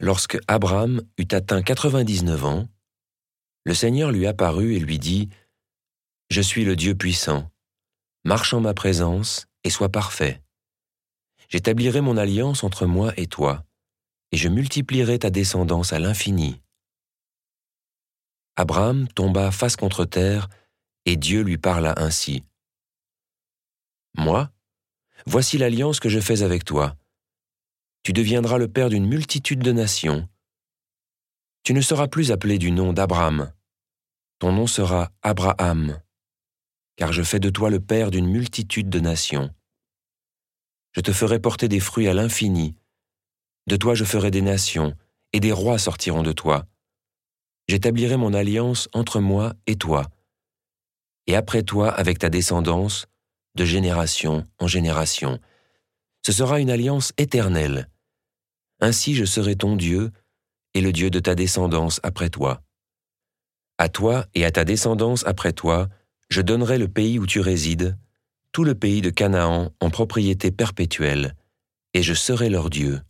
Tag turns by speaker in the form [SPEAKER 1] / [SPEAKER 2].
[SPEAKER 1] Lorsque Abraham eut atteint 99 ans, le Seigneur lui apparut et lui dit, Je suis le Dieu puissant, marche en ma présence et sois parfait. J'établirai mon alliance entre moi et toi, et je multiplierai ta descendance à l'infini. Abraham tomba face contre terre, et Dieu lui parla ainsi. Moi, voici l'alliance que je fais avec toi. Tu deviendras le père d'une multitude de nations. Tu ne seras plus appelé du nom d'Abraham. Ton nom sera Abraham, car je fais de toi le père d'une multitude de nations. Je te ferai porter des fruits à l'infini. De toi je ferai des nations, et des rois sortiront de toi. J'établirai mon alliance entre moi et toi, et après toi avec ta descendance, de génération en génération. Ce sera une alliance éternelle. Ainsi je serai ton Dieu, et le Dieu de ta descendance après toi. À toi et à ta descendance après toi, je donnerai le pays où tu résides, tout le pays de Canaan en propriété perpétuelle, et je serai leur Dieu.